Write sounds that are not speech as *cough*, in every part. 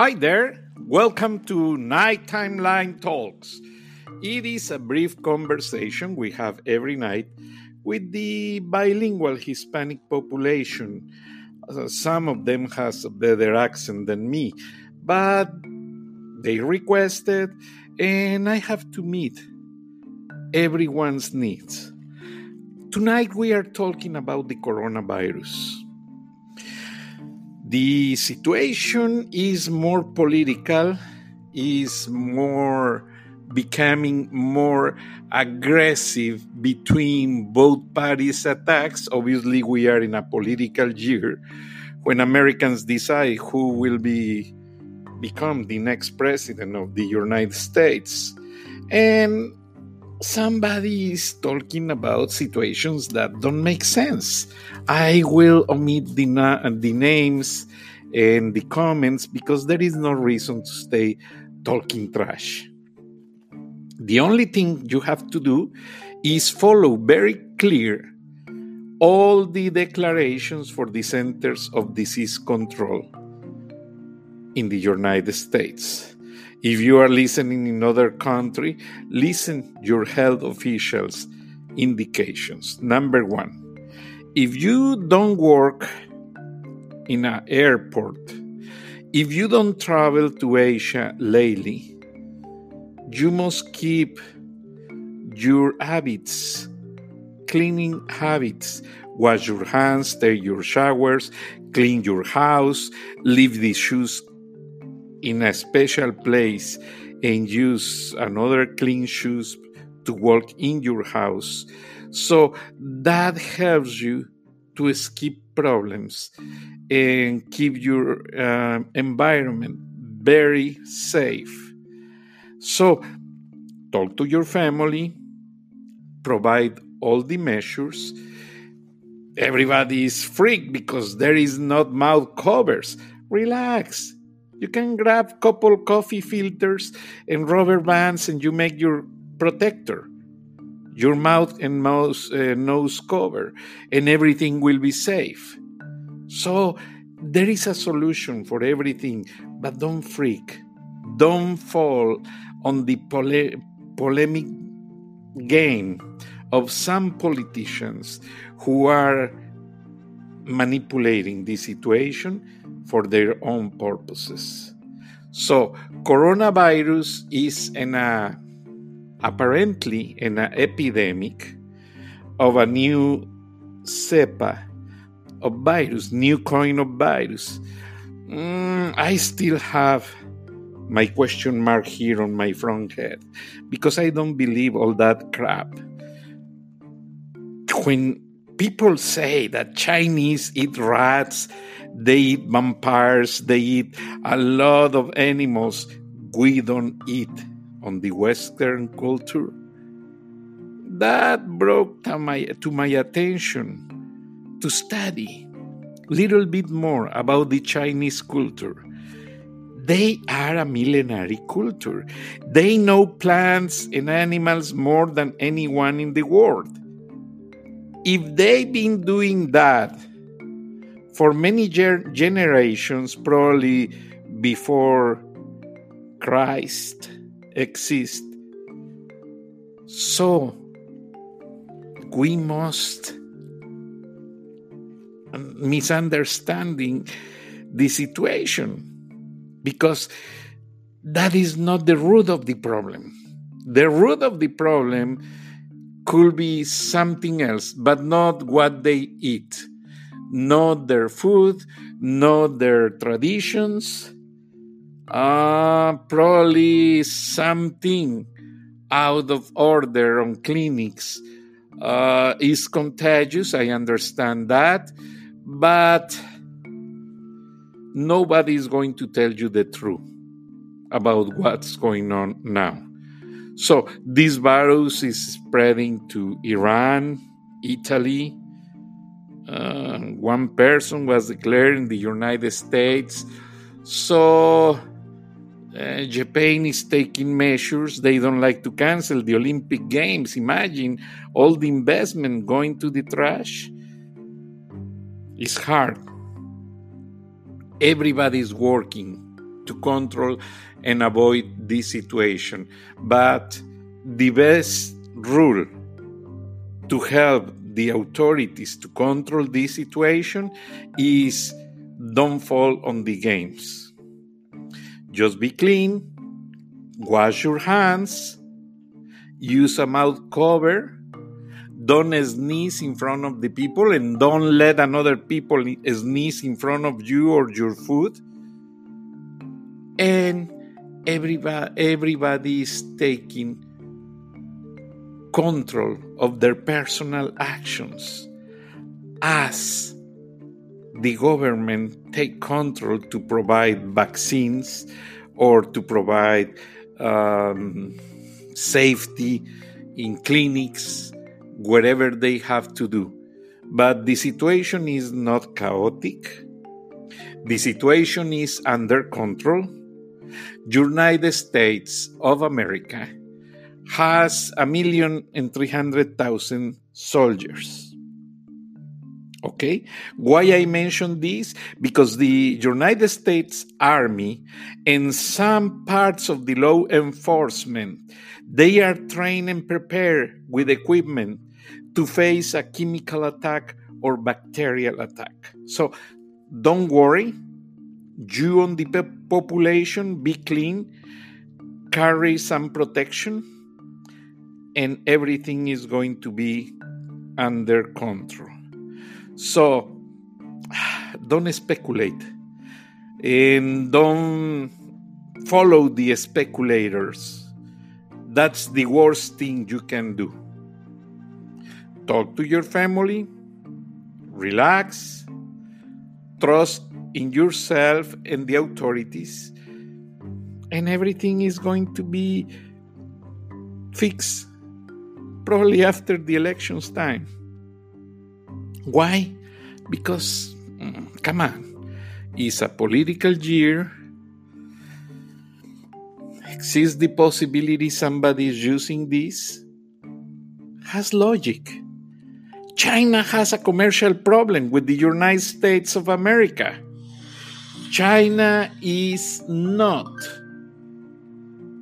Hi there. Welcome to Night Timeline Talks. It is a brief conversation we have every night with the bilingual Hispanic population. Uh, some of them has a better accent than me, but they requested and I have to meet everyone's needs. Tonight we are talking about the coronavirus. The situation is more political, is more becoming more aggressive between both parties' attacks. Obviously, we are in a political year when Americans decide who will be become the next president of the United States. And somebody is talking about situations that don't make sense. I will omit the, na- the names and the comments because there is no reason to stay talking trash. The only thing you have to do is follow very clear all the declarations for the Centers of Disease Control in the United States. If you are listening in other country, listen your health officials indications. Number 1. If you don't work in an airport, if you don't travel to Asia lately, you must keep your habits, cleaning habits. Wash your hands, take your showers, clean your house, leave the shoes in a special place and use another clean shoes to walk in your house. So that helps you to skip problems and keep your uh, environment very safe. So talk to your family, provide all the measures. Everybody is freaked because there is not mouth covers. Relax you can grab couple coffee filters and rubber bands and you make your protector, your mouth and nose, uh, nose cover, and everything will be safe. So there is a solution for everything, but don't freak. Don't fall on the pole- polemic game of some politicians who are manipulating the situation for their own purposes. So, coronavirus is an uh, apparently an uh, epidemic of a new cepa of virus, new kind of virus. Mm, I still have my question mark here on my front head because I don't believe all that crap. When people say that Chinese eat rats they eat vampires, they eat a lot of animals we don't eat on the Western culture. That brought to my, to my attention to study little bit more about the Chinese culture. They are a millenary culture. They know plants and animals more than anyone in the world. If they've been doing that for many ger- generations, probably before Christ exists. So we must misunderstanding the situation because that is not the root of the problem. The root of the problem could be something else, but not what they eat not their food, not their traditions. Uh, probably something out of order on clinics uh, is contagious. I understand that. But nobody is going to tell you the truth about what's going on now. So, this virus is spreading to Iran, Italy, uh, one person was declared in the United States. So uh, Japan is taking measures. They don't like to cancel the Olympic Games. Imagine all the investment going to the trash. It's hard. Everybody is working to control and avoid this situation. But the best rule to help the authorities to control this situation is don't fall on the games. Just be clean, wash your hands, use a mouth cover, don't sneeze in front of the people, and don't let another people sneeze in front of you or your food. And everybody, is taking control of their personal actions as the government take control to provide vaccines or to provide um, safety in clinics wherever they have to do. But the situation is not chaotic. The situation is under control united states of america has a million and three hundred thousand soldiers. Okay, why I mention this? Because the United States Army and some parts of the law enforcement they are trained and prepared with equipment to face a chemical attack or bacterial attack. So don't worry, you on the population be clean, carry some protection and everything is going to be under control. So *sighs* don't speculate and don't follow the speculators. That's the worst thing you can do. Talk to your family, relax, trust in yourself and the authorities, and everything is going to be fixed probably after the elections time. Why? Because, mm, come on, it's a political year. Exists the possibility somebody is using this? Has logic. China has a commercial problem with the United States of America. China is not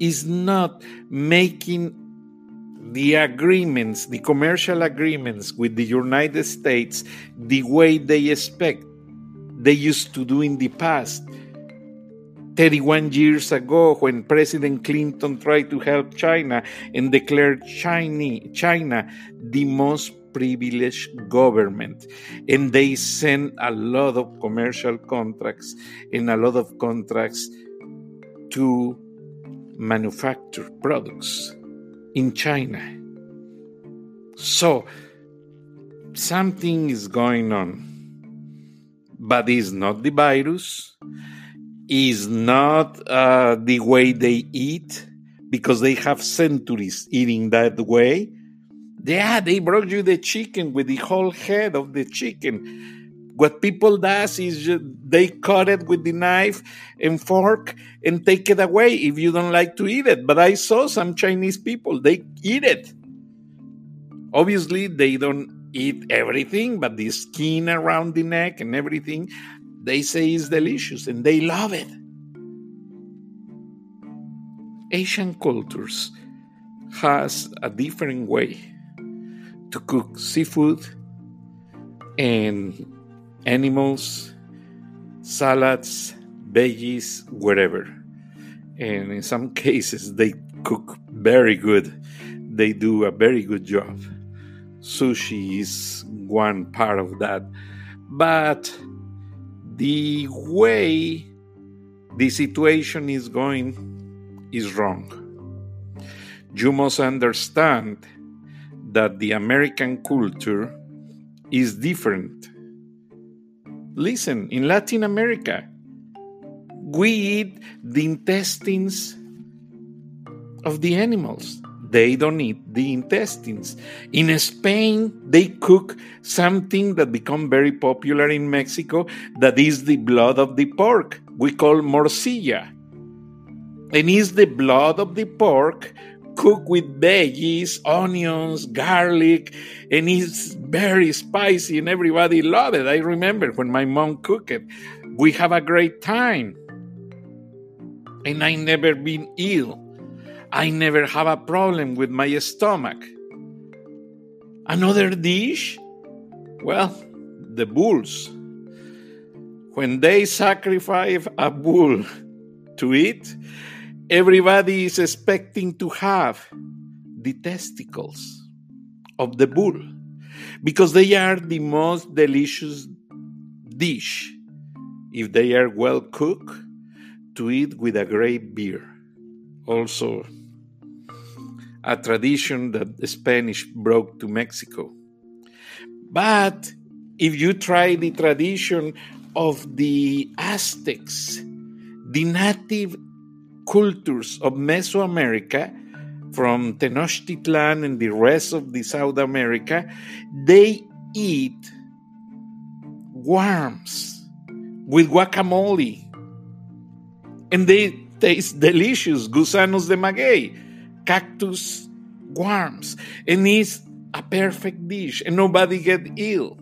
is not making the agreements, the commercial agreements with the United States, the way they expect they used to do in the past. 31 years ago, when President Clinton tried to help China and declared China, China the most privileged government, and they send a lot of commercial contracts and a lot of contracts to manufacture products in China. So, something is going on, but it's not the virus, is not uh, the way they eat, because they have centuries eating that way. Yeah, they brought you the chicken with the whole head of the chicken what people does is they cut it with the knife and fork and take it away if you don't like to eat it. But I saw some Chinese people, they eat it. Obviously, they don't eat everything, but the skin around the neck and everything, they say is delicious and they love it. Asian cultures has a different way to cook seafood and animals, salads, veggies, whatever. And in some *laughs* cases, they cook very good. They do a very good job. Sushi is one part of that. But the way the situation is going is wrong. You must understand that the American culture is different Listen, in Latin America, we eat the intestines of the animals. They don't eat the intestines. In Spain, they cook something that become very popular in Mexico that is the blood of the pork. We call morcilla. And is the blood of the pork cooked with veggies, onions, garlic, and it's very spicy and everybody loved it. I remember when my mom cooked it. We have a great time. and I never been ill. I never have a problem with my stomach. Another dish? Well, the bulls. When they sacrifice a bull to eat, everybody is expecting to have the testicles of the bull because they are the most delicious dish if they are well cooked to eat with a great beer. Also, a tradition that the Spanish brought to Mexico. But if you try the tradition of the Aztecs, the native cultures of Mesoamerica, from Tenochtitlan and the rest of the South America, they eat worms with guacamole. And they taste delicious, gusanos de maguey, cactus worms. And it's a perfect dish, and nobody get ill.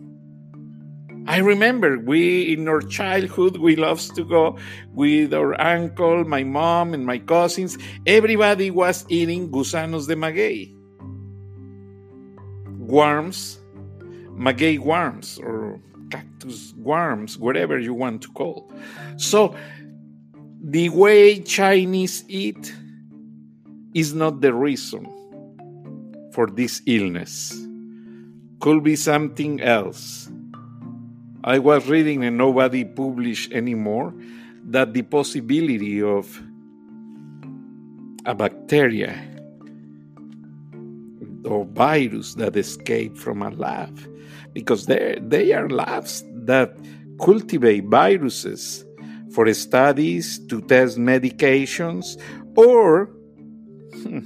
I remember we in our childhood we loved to go with our uncle, my mom, and my cousins. Everybody was eating gusanos de maguey, worms, maguey worms, or cactus worms, whatever you want to call. So the way Chinese eat is not the reason for this illness. Could be something else I was reading and nobody published anymore that the possibility of a bacteria or virus that escaped from a lab because they are labs that cultivate viruses for studies to test medications or hmm,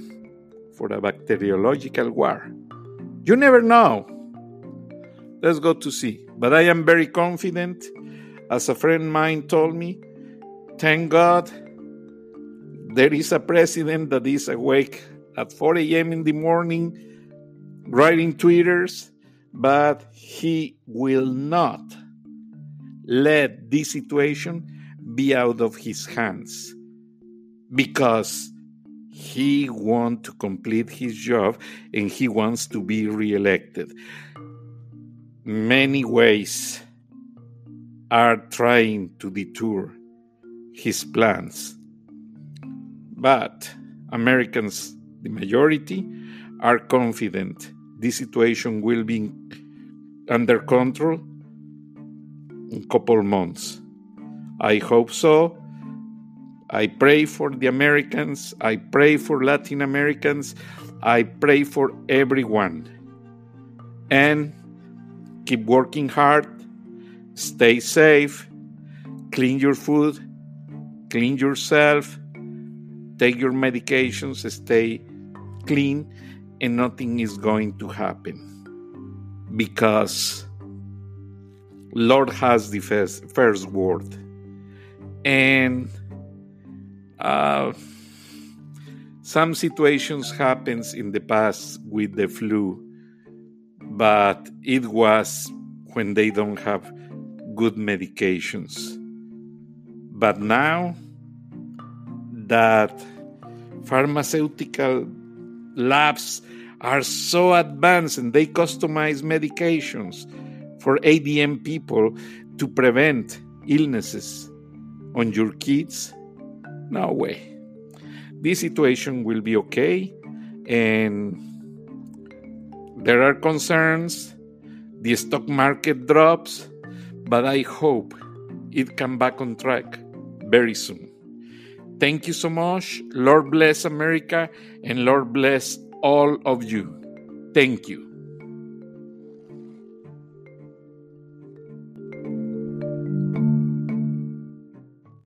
for a bacteriological war. You never know. Let's go to see. But I am very confident. As a friend of mine told me, thank God there is a president that is awake at 4 a.m. in the morning writing Twitters, but he will not let this situation be out of his hands because he wants to complete his job and he wants to be reelected many ways are trying to detour his plans. But Americans, the majority, are confident this situation will be under control in a couple months. I hope so. I pray for the Americans. I pray for Latin Americans. I pray for everyone. And keep working hard, stay safe, clean your food, clean yourself, take your medications, stay clean, and nothing is going to happen because Lord has the first, first word. And uh, some situations happens in the past with the flu but it was when they don't have good medications. But now that pharmaceutical labs are so advanced and they customize medications for ADM people to prevent illnesses on your kids, no way. This situation will be okay and there are concerns, the stock market drops, but I hope it can back on track very soon. Thank you so much. Lord bless America and Lord bless all of you. Thank you.